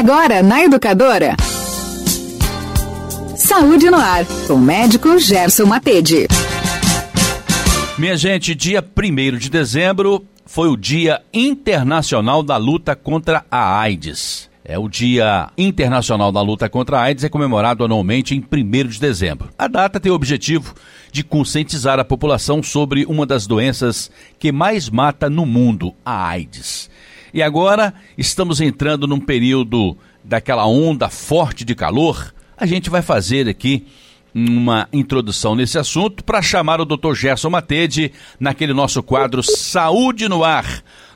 Agora na Educadora. Saúde no ar, com o médico Gerson Matede. Minha gente, dia 1 de dezembro foi o Dia Internacional da Luta contra a AIDS. É o Dia Internacional da Luta contra a AIDS é comemorado anualmente em 1 de dezembro. A data tem o objetivo de conscientizar a população sobre uma das doenças que mais mata no mundo, a AIDS. E agora estamos entrando num período daquela onda forte de calor. A gente vai fazer aqui uma introdução nesse assunto para chamar o Dr. Gerson Matede naquele nosso quadro Saúde no Ar.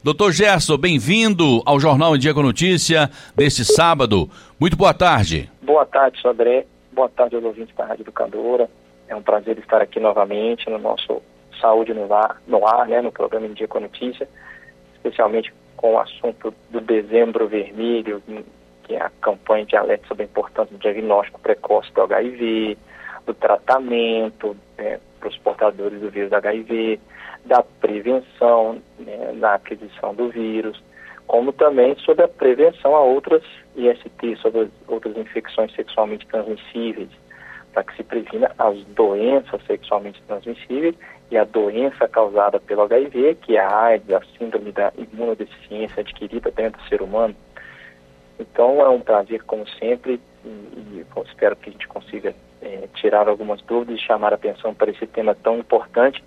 Doutor Gerson, bem-vindo ao Jornal em Dia com Notícia deste sábado. Muito boa tarde. Boa tarde, Sodré. Boa tarde aos ouvintes da Rádio Educadora. É um prazer estar aqui novamente no nosso Saúde no Ar, no ar né, no programa em Dia com Notícia, especialmente com o assunto do dezembro vermelho, que é a campanha de alerta sobre a importância do diagnóstico precoce do HIV, do tratamento né, para os portadores do vírus HIV, da prevenção né, da aquisição do vírus, como também sobre a prevenção a outras IST, sobre outras infecções sexualmente transmissíveis, para que se previna as doenças sexualmente transmissíveis e a doença causada pelo HIV, que é a AIDS, a síndrome da imunodeficiência adquirida dentro do ser humano. Então é um prazer, como sempre, e, e espero que a gente consiga é, tirar algumas dúvidas e chamar a atenção para esse tema tão importante,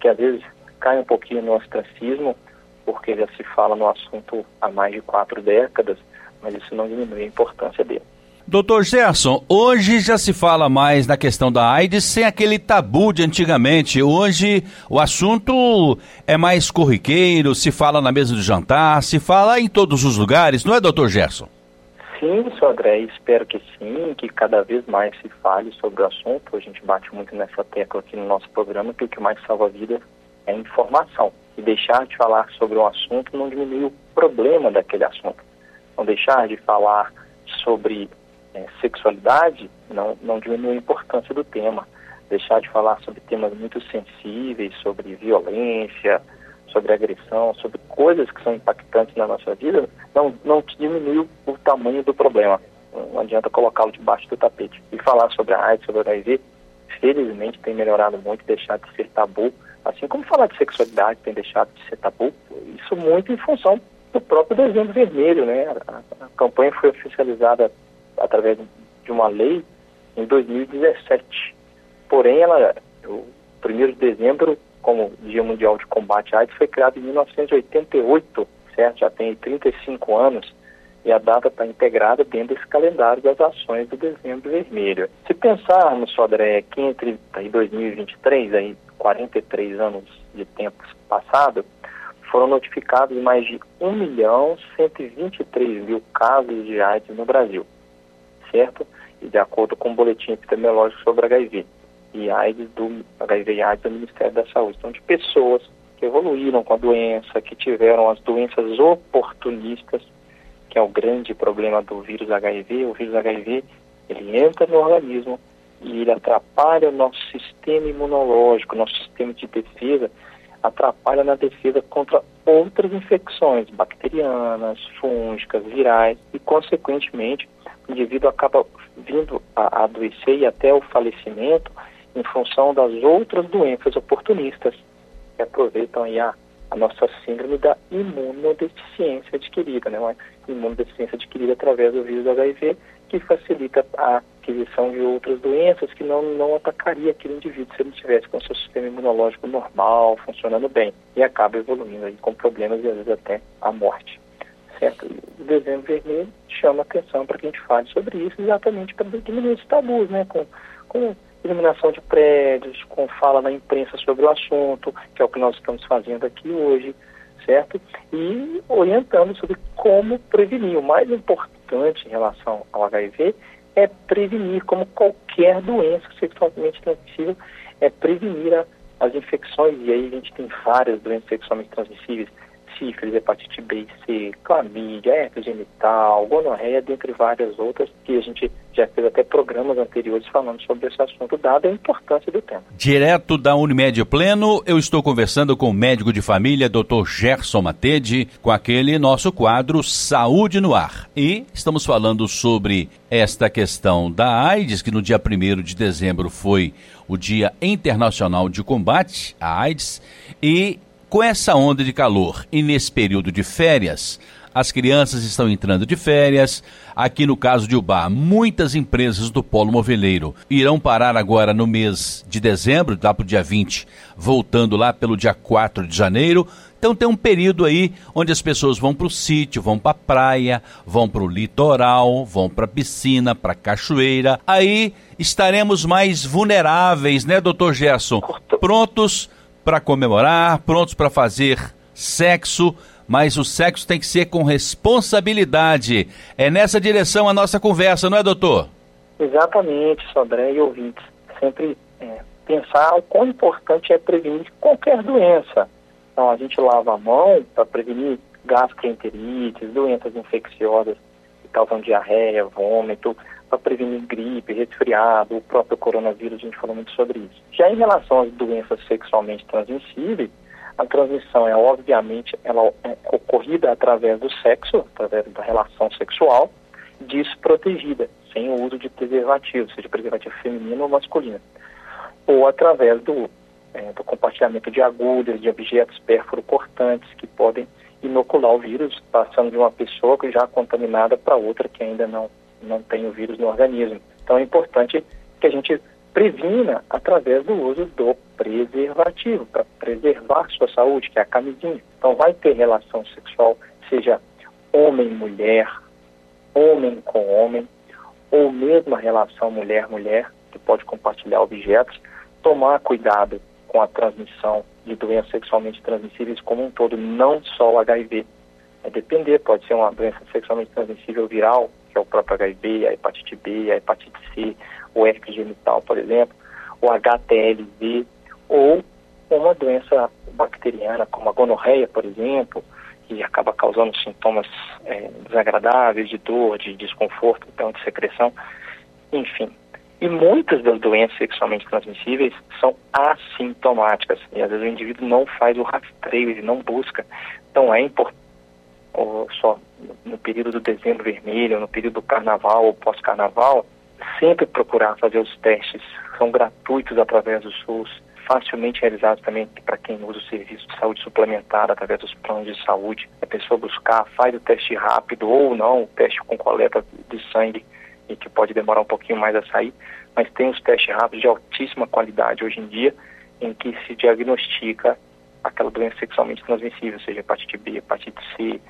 que às vezes cai um pouquinho no ostracismo, porque já se fala no assunto há mais de quatro décadas, mas isso não diminui a importância dele. Doutor Gerson, hoje já se fala mais na questão da AIDS sem aquele tabu de antigamente. Hoje o assunto é mais corriqueiro, se fala na mesa do jantar, se fala em todos os lugares, não é, doutor Gerson? Sim, senhor André, espero que sim, que cada vez mais se fale sobre o assunto. A gente bate muito nessa tecla aqui no nosso programa, que o que mais salva a vida é informação. E deixar de falar sobre um assunto não diminui o problema daquele assunto. Não deixar de falar sobre é, sexualidade não, não diminui a importância do tema. Deixar de falar sobre temas muito sensíveis, sobre violência, sobre agressão, sobre coisas que são impactantes na nossa vida, não, não diminui o, tamanho do problema. Não adianta colocá-lo debaixo do tapete. E falar sobre a AIDS, sobre o HIV, felizmente tem melhorado muito, deixar de ser tabu, assim como falar de sexualidade tem deixado de ser tabu, isso muito em função do próprio dezembro vermelho, né? A, a campanha foi oficializada através de uma lei em 2017. Porém, ela, o 1 de dezembro, como Dia Mundial de Combate à AIDS, foi criado em 1988, certo? Já tem 35 anos e a data está integrada dentro desse calendário das ações do Dezembro Vermelho. Se pensarmos, Sodré, que entre aí, 2023, aí, 43 anos de tempo passado, foram notificados mais de 1 milhão 123 mil casos de AIDS no Brasil certo? E de acordo com o boletim epidemiológico sobre HIV e AIDS do HIV e AIDS do Ministério da Saúde. Então, de pessoas que evoluíram com a doença, que tiveram as doenças oportunistas, que é o grande problema do vírus HIV. O vírus HIV, ele entra no organismo e ele atrapalha o nosso sistema imunológico, nosso sistema de defesa, atrapalha na defesa contra outras infecções bacterianas, fúngicas, virais e, consequentemente, indivíduo acaba vindo a, adoecer e até o falecimento em função das outras doenças oportunistas que aproveitam aí a, a nossa síndrome da imunodeficiência adquirida, né? Uma imunodeficiência adquirida através do vírus HIV que facilita a aquisição de outras doenças que não, não atacaria aquele indivíduo se ele tivesse com seu sistema imunológico normal, funcionando bem, e acaba evoluindo aí com problemas e às vezes até a morte certo? Dezembro vermelho chama atenção para que a gente fale sobre isso, exatamente para diminuir os tabus, né? Com, com iluminação de prédios, com fala na imprensa sobre o assunto, que é o que nós estamos fazendo aqui hoje, certo? E orientando sobre como prevenir. O mais importante em relação ao HIV é prevenir, como qualquer doença sexualmente transmissível, é prevenir a, as infecções, e aí a gente tem várias doenças sexualmente transmissíveis, sífilis, hepatite B e C, clamídia, herpes genital, gonorreia, dentre várias outras, que a gente já fez até programas anteriores falando sobre esse assunto, dada a importância do tema. Direto da Unimed Pleno, eu estou conversando com o médico de família, Dr. Gerson Matede, com aquele nosso quadro Saúde no Ar. E estamos falando sobre esta questão da AIDS, que no dia 1 de dezembro foi o Dia Internacional de Combate à AIDS, e com essa onda de calor e nesse período de férias, as crianças estão entrando de férias. Aqui no caso de Ubá, muitas empresas do Polo Moveleiro irão parar agora no mês de dezembro, lá para o dia 20, voltando lá pelo dia 4 de janeiro. Então tem um período aí onde as pessoas vão para o sítio, vão para a praia, vão para o litoral, vão para a piscina, para a cachoeira. Aí estaremos mais vulneráveis, né, doutor Gerson? Prontos para comemorar, prontos para fazer sexo, mas o sexo tem que ser com responsabilidade. É nessa direção a nossa conversa, não é, doutor? Exatamente, Sodré e ouvintes. Sempre é, pensar o quão importante é prevenir qualquer doença. Então, a gente lava a mão para prevenir gastroenterites, doenças infecciosas que causam diarreia, vômito, para prevenir gripe, resfriado, o próprio coronavírus, a gente falou muito sobre isso. Já em relação às doenças sexualmente transmissíveis, a transmissão é obviamente ela é ocorrida através do sexo, através da relação sexual, desprotegida, sem o uso de preservativo, seja preservativo feminino ou masculino, ou através do, é, do compartilhamento de agulhas, de objetos pérfuro-cortantes que podem inocular o vírus, passando de uma pessoa que já contaminada para outra que ainda não não tem o vírus no organismo. Então é importante que a gente previna através do uso do preservativo, para preservar sua saúde, que é a camisinha. Então vai ter relação sexual, seja homem-mulher, homem com homem, ou mesmo a relação mulher-mulher, que pode compartilhar objetos, tomar cuidado com a transmissão de doenças sexualmente transmissíveis como um todo, não só o HIV. É depender, pode ser uma doença sexualmente transmissível viral, que é o próprio HIV, a hepatite B, a hepatite C, o herpes genital, por exemplo, o HTLV, ou uma doença bacteriana, como a gonorreia, por exemplo, que acaba causando sintomas é, desagradáveis, de dor, de desconforto, então de secreção, enfim. E muitas das doenças sexualmente transmissíveis são assintomáticas, e às vezes o indivíduo não faz o rastreio, ele não busca. Então é importante ou só no período do dezembro vermelho, no período do carnaval ou pós-carnaval, sempre procurar fazer os testes. São gratuitos através do SUS, facilmente realizados também para quem usa o serviço de saúde suplementar através dos planos de saúde. A pessoa buscar, faz o teste rápido ou não, o teste com coleta de sangue, e que pode demorar um pouquinho mais a sair, mas tem os testes rápidos de altíssima qualidade hoje em dia, em que se diagnostica aquela doença sexualmente transmissível, seja hepatite B, hepatite C,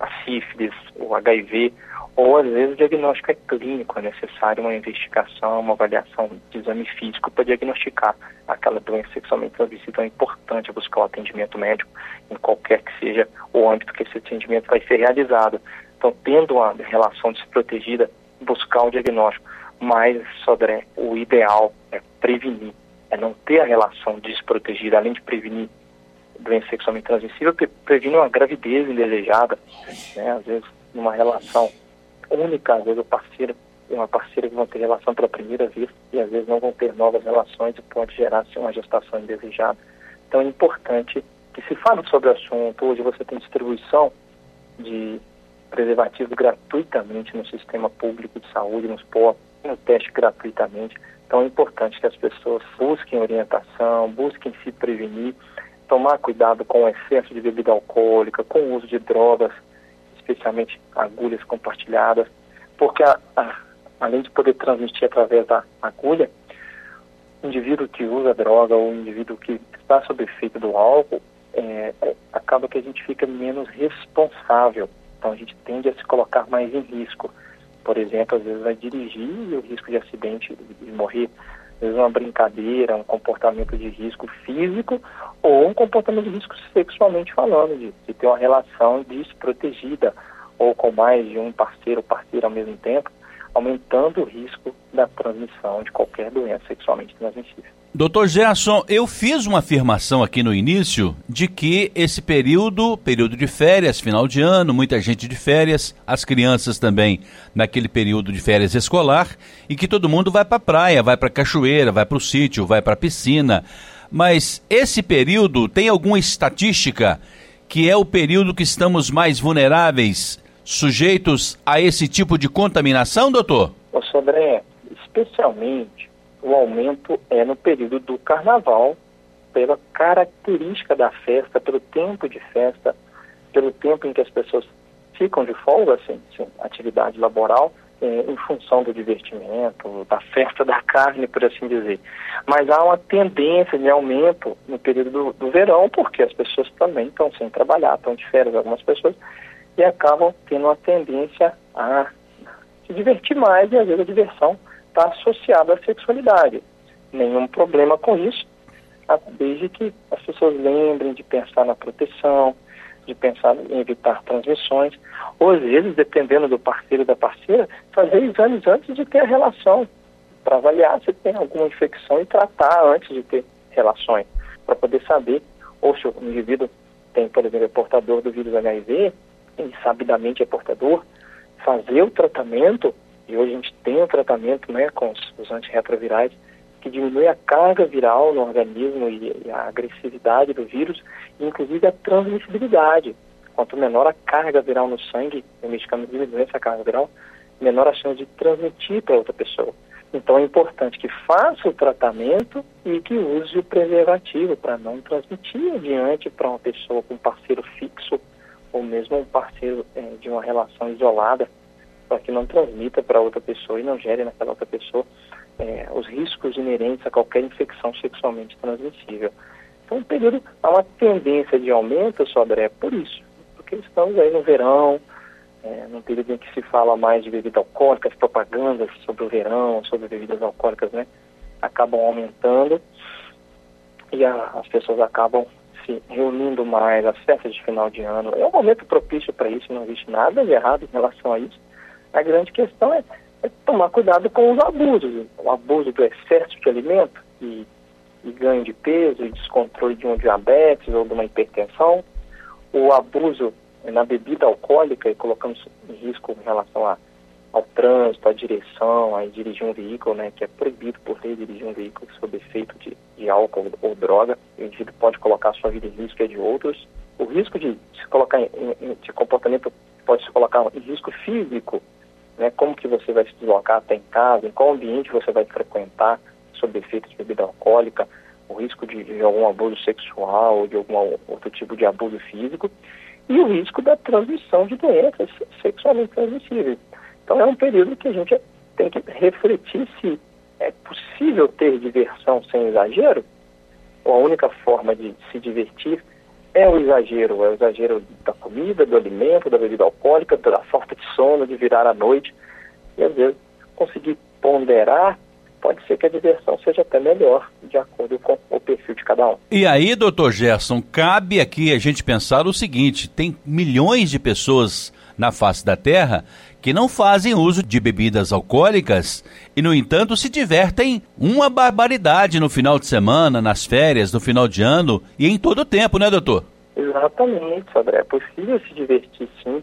a sífilis, o HIV, ou às vezes o diagnóstico é clínico, é necessário uma investigação, uma avaliação de exame físico para diagnosticar aquela doença sexualmente transmissível. Então é importante buscar o atendimento médico em qualquer que seja o âmbito que esse atendimento vai ser realizado. Então, tendo uma relação desprotegida, buscar o diagnóstico. Mas, Sodré, o ideal é prevenir, é não ter a relação desprotegida, além de prevenir doença sexualmente transmissível previne uma gravidez indesejada, né? Às vezes numa relação única, às vezes o parceiro e uma parceira que vão ter relação pela primeira vez e às vezes não vão ter novas relações e pode gerar assim, uma gestação indesejada. Então é importante que se fale sobre o assunto. Hoje você tem distribuição de preservativo gratuitamente no sistema público de saúde, nos postos, no teste gratuitamente. Então é importante que as pessoas busquem orientação, busquem se prevenir tomar cuidado com o excesso de bebida alcoólica, com o uso de drogas, especialmente agulhas compartilhadas, porque a, a, além de poder transmitir através da agulha, o indivíduo que usa droga ou o indivíduo que está sob efeito do álcool, é, é, acaba que a gente fica menos responsável. Então a gente tende a se colocar mais em risco. Por exemplo, às vezes vai dirigir e o risco de acidente e morrer vezes uma brincadeira, um comportamento de risco físico ou um comportamento de risco sexualmente falando, de, de ter uma relação desprotegida ou com mais de um parceiro ou parceira ao mesmo tempo, aumentando o risco da transmissão de qualquer doença sexualmente transmissível. Doutor Gerson, eu fiz uma afirmação aqui no início de que esse período, período de férias, final de ano, muita gente de férias, as crianças também naquele período de férias escolar, e que todo mundo vai para a praia, vai para a cachoeira, vai para o sítio, vai para a piscina. Mas esse período tem alguma estatística que é o período que estamos mais vulneráveis, sujeitos a esse tipo de contaminação, doutor? Ô, Sodré, especialmente o aumento é no período do carnaval, pela característica da festa, pelo tempo de festa, pelo tempo em que as pessoas ficam de folga, assim, assim atividade laboral, é, em função do divertimento, da festa da carne, por assim dizer. Mas há uma tendência de aumento no período do, do verão, porque as pessoas também estão sem trabalhar, estão de férias algumas pessoas, e acabam tendo uma tendência a se divertir mais, e às vezes a diversão está associado à sexualidade. Nenhum problema com isso, desde que as pessoas lembrem de pensar na proteção, de pensar em evitar transmissões, ou às vezes, dependendo do parceiro da parceira, fazer exames antes de ter a relação, para avaliar se tem alguma infecção e tratar antes de ter relações, para poder saber, ou se o indivíduo tem, por exemplo, é portador do vírus HIV, e sabidamente é portador, fazer o tratamento e hoje a gente tem um tratamento né, com os, os antirretrovirais que diminui a carga viral no organismo e, e a agressividade do vírus, e inclusive a transmissibilidade. Quanto menor a carga viral no sangue, o medicamento diminui essa carga viral, menor a chance de transmitir para outra pessoa. Então é importante que faça o tratamento e que use o preservativo para não transmitir adiante para uma pessoa com parceiro fixo ou mesmo um parceiro é, de uma relação isolada para que não transmita para outra pessoa e não gere naquela outra pessoa é, os riscos inerentes a qualquer infecção sexualmente transmissível. Então, um período, há uma tendência de aumento, sobre é por isso, porque estamos aí no verão, é, num período em que se fala mais de bebida alcoólica, as propagandas sobre o verão, sobre bebidas alcoólicas, né, acabam aumentando e a, as pessoas acabam se reunindo mais, as festas de final de ano. É um momento propício para isso, não existe nada de errado em relação a isso. A grande questão é, é tomar cuidado com os abusos. O abuso do excesso de alimento e, e ganho de peso e descontrole de um diabetes ou de uma hipertensão. O abuso na bebida alcoólica e colocando em risco em relação a, ao trânsito, à direção, a dirigir um veículo, né, que é proibido por lei dirigir um veículo sob efeito de, de álcool ou droga. O indivíduo pode colocar sua vida em risco e a de outros. O risco de se colocar em, em, de comportamento pode se colocar em risco físico né, como que você vai se deslocar até em casa, em qual ambiente você vai frequentar sob efeito de bebida alcoólica, o risco de, de algum abuso sexual ou de algum outro tipo de abuso físico e o risco da transmissão de doenças sexualmente transmissíveis. Então é um período que a gente tem que refletir se é possível ter diversão sem exagero, ou a única forma de se divertir é o exagero, é o exagero da comida, do alimento, da bebida alcoólica, da falta de sono, de virar à noite. E às vezes conseguir ponderar, pode ser que a diversão seja até melhor, de acordo com o perfil de cada um. E aí, doutor Gerson, cabe aqui a gente pensar o seguinte: tem milhões de pessoas na face da Terra que não fazem uso de bebidas alcoólicas e, no entanto, se divertem uma barbaridade no final de semana, nas férias, no final de ano e em todo o tempo, né, doutor? Exatamente, André. É possível se divertir, sim,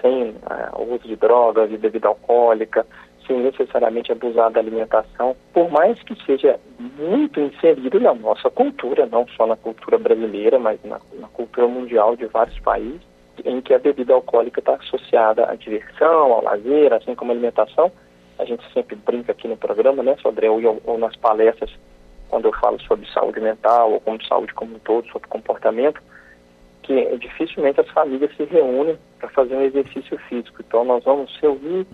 sem uh, o uso de drogas, de bebida alcoólica, sem necessariamente abusar da alimentação, por mais que seja muito inserido na nossa cultura, não só na cultura brasileira, mas na, na cultura mundial de vários países em que a bebida alcoólica está associada à diversão, ao lazer, assim como à alimentação. A gente sempre brinca aqui no programa, né, sobre ou, ou nas palestras, quando eu falo sobre saúde mental ou como saúde como um todo, sobre comportamento, que dificilmente as famílias se reúnem para fazer um exercício físico. Então nós vamos reunir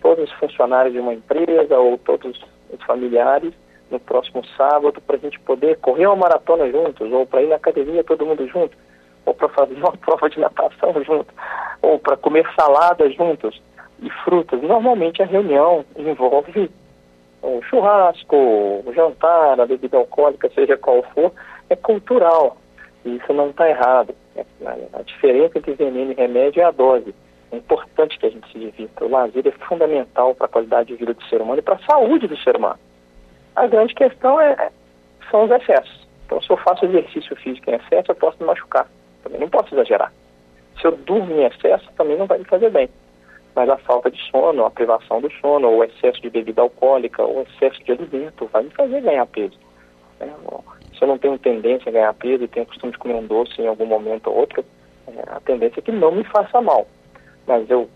todos os funcionários de uma empresa ou todos os familiares no próximo sábado para a gente poder correr uma maratona juntos ou para ir na academia todo mundo junto ou para fazer uma prova de natação junto, ou para comer salada juntos e frutas. Normalmente a reunião envolve o churrasco, o jantar, a bebida alcoólica, seja qual for, é cultural. E isso não está errado. É, a diferença entre veneno e remédio é a dose. É importante que a gente se de vista. O lazer é fundamental para a qualidade de vida do ser humano e para a saúde do ser humano. A grande questão é, são os excessos. Então, se eu faço exercício físico em excesso, eu posso me machucar. Também não posso exagerar. Se eu durmo em excesso, também não vai me fazer bem. Mas a falta de sono, a privação do sono, ou o excesso de bebida alcoólica, ou o excesso de alimento, vai me fazer ganhar peso. É, se eu não tenho tendência a ganhar peso e tenho costume de comer um doce em algum momento ou outro, é, a tendência é que não me faça mal. Mas eu,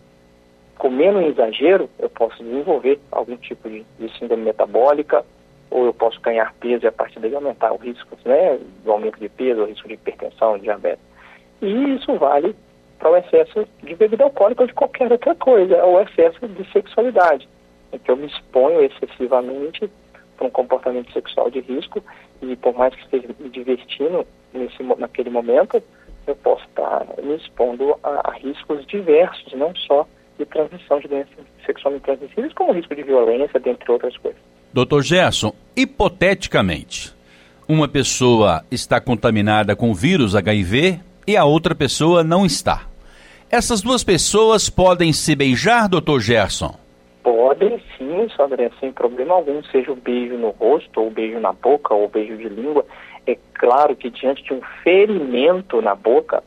comendo em exagero, eu posso desenvolver algum tipo de, de síndrome metabólica, ou eu posso ganhar peso e a partir daí aumentar o risco né, do aumento de peso, o risco de hipertensão, de diabetes. E isso vale para o excesso de bebida alcoólica ou de qualquer outra coisa, ou excesso de sexualidade, em que eu me exponho excessivamente para um comportamento sexual de risco e por mais que esteja me divertindo nesse, naquele momento, eu posso estar me expondo a, a riscos diversos, não só de transmissão de doenças sexualmente transmissíveis, como risco de violência, dentre outras coisas. Doutor Gerson, hipoteticamente, uma pessoa está contaminada com o vírus HIV e a outra pessoa não está. Essas duas pessoas podem se beijar, doutor Gerson? Podem sim, Sandra, sem problema algum, seja o beijo no rosto, ou o beijo na boca, ou o beijo de língua. É claro que diante de um ferimento na boca,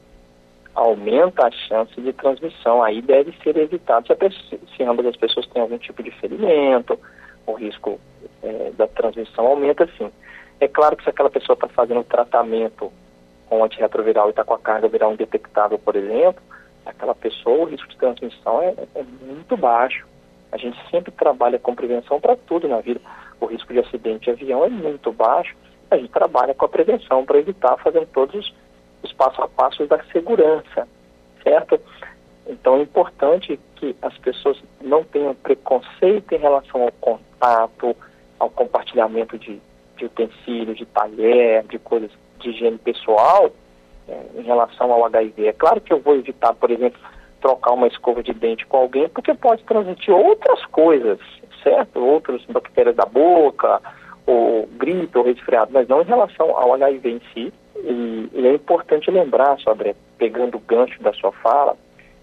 aumenta a chance de transmissão. Aí deve ser evitado se, pessoa, se ambas as pessoas têm algum tipo de ferimento, o risco é, da transmissão aumenta sim. É claro que se aquela pessoa está fazendo tratamento com antirretroviral e está com a carga viral indetectável, por exemplo, aquela pessoa, o risco de transmissão é, é muito baixo. A gente sempre trabalha com prevenção para tudo na vida. O risco de acidente de avião é muito baixo. A gente trabalha com a prevenção para evitar, fazendo todos os passo a passos da segurança, certo? Então é importante que as pessoas não tenham preconceito em relação ao contato, ao compartilhamento de, de utensílios, de talher, de coisas de higiene pessoal é, em relação ao HIV. É claro que eu vou evitar, por exemplo, trocar uma escova de dente com alguém, porque pode transmitir outras coisas, certo? Outras bactérias da boca, ou gripe, ou resfriado, mas não em relação ao HIV em si. E, e é importante lembrar, sobre pegando o gancho da sua fala,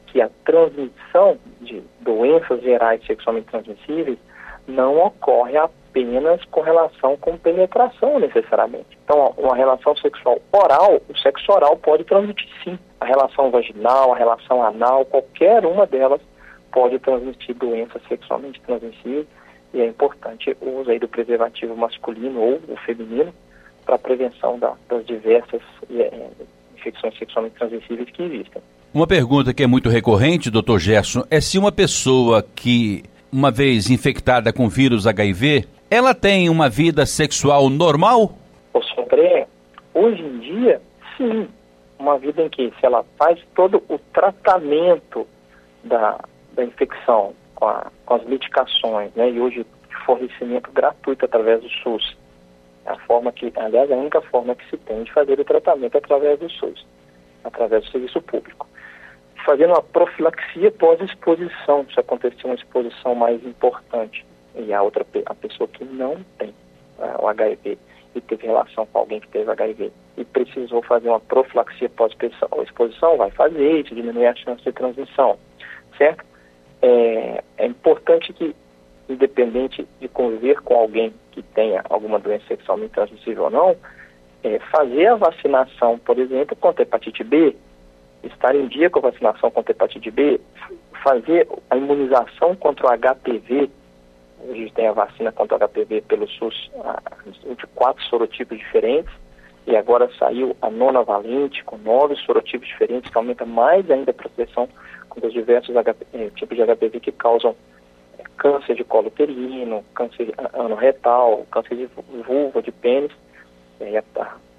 que a transmissão de doenças gerais sexualmente transmissíveis não ocorre apenas com relação com penetração necessariamente. Então, uma relação sexual oral, o sexo oral pode transmitir sim. A relação vaginal, a relação anal, qualquer uma delas pode transmitir doenças sexualmente transmissíveis e é importante o uso aí do preservativo masculino ou o feminino para a prevenção da, das diversas é, infecções sexualmente transmissíveis que existem. Uma pergunta que é muito recorrente, doutor Gerson, é se uma pessoa que uma vez infectada com vírus HIV, ela tem uma vida sexual normal? Ô, André, hoje em dia, sim. Uma vida em que, se ela faz todo o tratamento da, da infecção com, a, com as medicações, né, e hoje fornecimento gratuito através do SUS, é a forma que, aliás, é a única forma que se tem de fazer o tratamento através do SUS, através do serviço público fazendo uma profilaxia pós-exposição, se acontecer uma exposição mais importante. E a outra, a pessoa que não tem uh, o HIV e teve relação com alguém que teve HIV e precisou fazer uma profilaxia pós-exposição, vai fazer isso, diminuir a chance de transmissão, certo? É, é importante que, independente de conviver com alguém que tenha alguma doença sexualmente transmissível ou não, é, fazer a vacinação, por exemplo, contra hepatite B, estar em dia com a vacinação contra a hepatite B, fazer a imunização contra o HPV, a gente tem a vacina contra o HPV pelo SUS de quatro sorotipos diferentes, e agora saiu a nona valente com nove sorotipos diferentes, que aumenta mais ainda a proteção contra os diversos HP, eh, tipos de HPV que causam eh, câncer de colo uterino, câncer anorretal, câncer de vulva, de pênis, e a,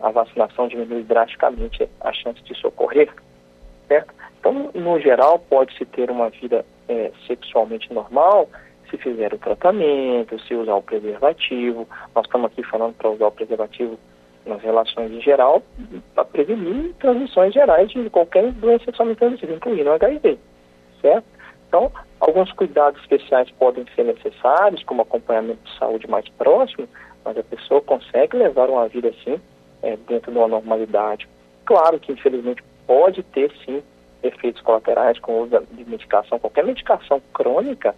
a vacinação diminui drasticamente a chance de socorrer certo? Então, no geral, pode-se ter uma vida é, sexualmente normal se fizer o tratamento, se usar o preservativo. Nós estamos aqui falando para usar o preservativo nas relações em geral, para prevenir transmissões gerais de qualquer doença sexualmente transmissível, incluindo o HIV, certo? Então, alguns cuidados especiais podem ser necessários, como acompanhamento de saúde mais próximo, mas a pessoa consegue levar uma vida assim, é, dentro de uma normalidade. Claro que, infelizmente, pode ter sim efeitos colaterais com o uso de medicação, qualquer medicação crônica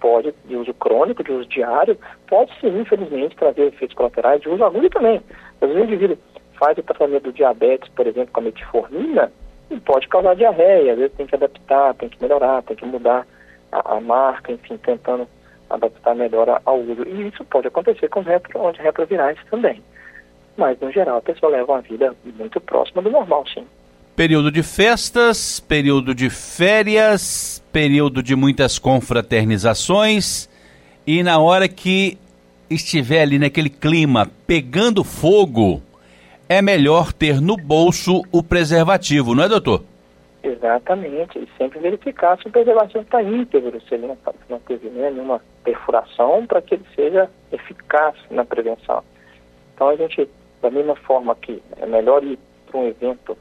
pode, de uso crônico, de uso diário, pode sim, infelizmente, trazer efeitos colaterais de uso agudo também. Às vezes o indivíduo faz o tratamento do diabetes, por exemplo, com a metformina, e pode causar diarreia, às vezes tem que adaptar, tem que melhorar, tem que mudar a, a marca, enfim, tentando adaptar melhor ao uso. E isso pode acontecer com os retro, retrovirais também. Mas, no geral, a pessoa leva uma vida muito próxima do normal, sim. Período de festas, período de férias, período de muitas confraternizações e na hora que estiver ali naquele clima pegando fogo, é melhor ter no bolso o preservativo, não é, doutor? Exatamente, e sempre verificar se o preservativo está íntegro, se ele não, tá, não teve nenhuma perfuração, para que ele seja eficaz na prevenção. Então a gente, da mesma forma que é melhor ir para um evento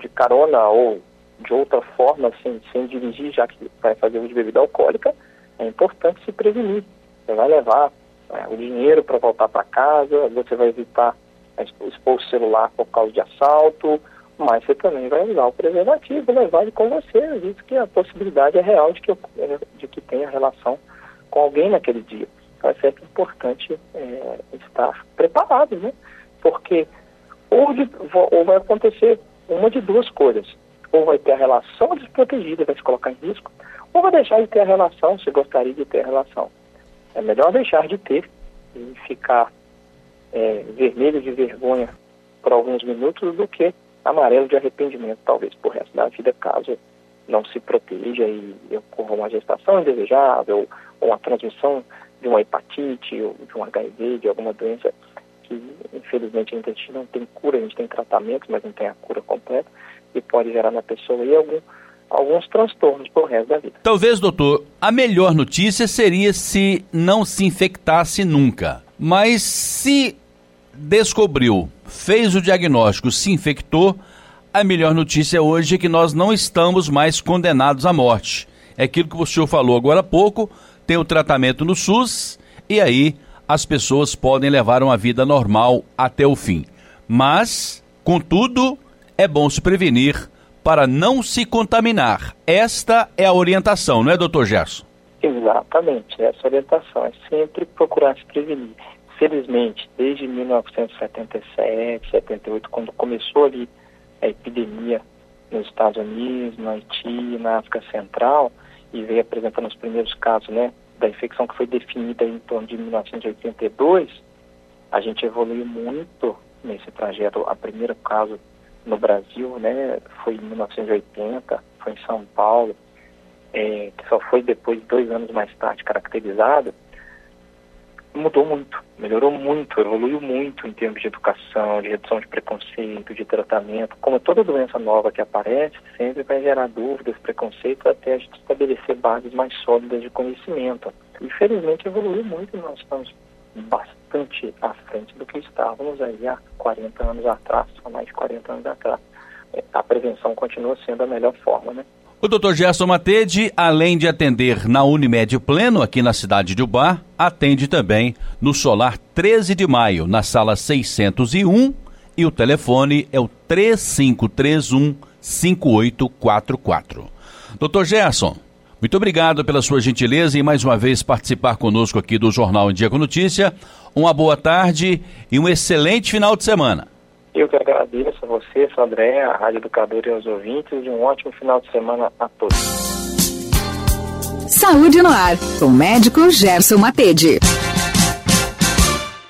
de carona ou de outra forma, assim, sem dirigir, já que vai fazer uso de bebida alcoólica, é importante se prevenir. Você vai levar é, o dinheiro para voltar para casa, você vai evitar expor o celular por causa de assalto, mas você também vai usar o preservativo, levar ele com você, visto que a possibilidade é real de que, de que tenha relação com alguém naquele dia. Então é sempre importante é, estar preparado, né? Porque ou, de, ou vai acontecer uma de duas coisas. Ou vai ter a relação desprotegida, vai se colocar em risco, ou vai deixar de ter a relação, se gostaria de ter a relação. É melhor deixar de ter e ficar é, vermelho de vergonha por alguns minutos do que amarelo de arrependimento, talvez, por resto da vida, caso não se proteja e ocorra uma gestação indesejável ou uma transmissão de uma hepatite ou de um HIV, de alguma doença que, infelizmente, a gente não tem cura, a gente tem tratamento, mas não tem a cura completa e pode gerar na pessoa aí algum, alguns transtornos por resto da vida. Talvez, doutor, a melhor notícia seria se não se infectasse nunca. Mas se descobriu, fez o diagnóstico, se infectou, a melhor notícia hoje é que nós não estamos mais condenados à morte. É aquilo que o senhor falou agora há pouco, tem o tratamento no SUS e aí as pessoas podem levar uma vida normal até o fim. Mas, contudo, é bom se prevenir para não se contaminar. Esta é a orientação, não é, doutor Gerson? Exatamente, essa orientação é sempre procurar se prevenir. Felizmente, desde 1977, 78, quando começou ali a epidemia nos Estados Unidos, no Haiti, na África Central, e veio apresentando os primeiros casos né, da infecção que foi definida em torno de 1982, a gente evoluiu muito nesse trajeto. O primeiro caso no Brasil né, foi em 1980, foi em São Paulo, é, que só foi depois, dois anos mais tarde, caracterizado mudou muito, melhorou muito, evoluiu muito em termos de educação, de redução de preconceito, de tratamento. Como toda doença nova que aparece, sempre vai gerar dúvidas, preconceitos, até a gente estabelecer bases mais sólidas de conhecimento. Infelizmente evoluiu muito e nós estamos bastante à frente do que estávamos aí há 40 anos atrás, há mais de 40 anos atrás. A prevenção continua sendo a melhor forma, né? O Dr. Gerson Matede, além de atender na Unimed Pleno, aqui na cidade de Ubá, atende também no Solar 13 de Maio, na sala 601, e o telefone é o 3531 5844. Dr. Gerson, muito obrigado pela sua gentileza e mais uma vez participar conosco aqui do Jornal em Dia com Notícia. Uma boa tarde e um excelente final de semana. Eu que agradeço a você, a André, a Rádio Educador e aos ouvintes e um ótimo final de semana a todos. Saúde no ar, com o médico Gerson Matede.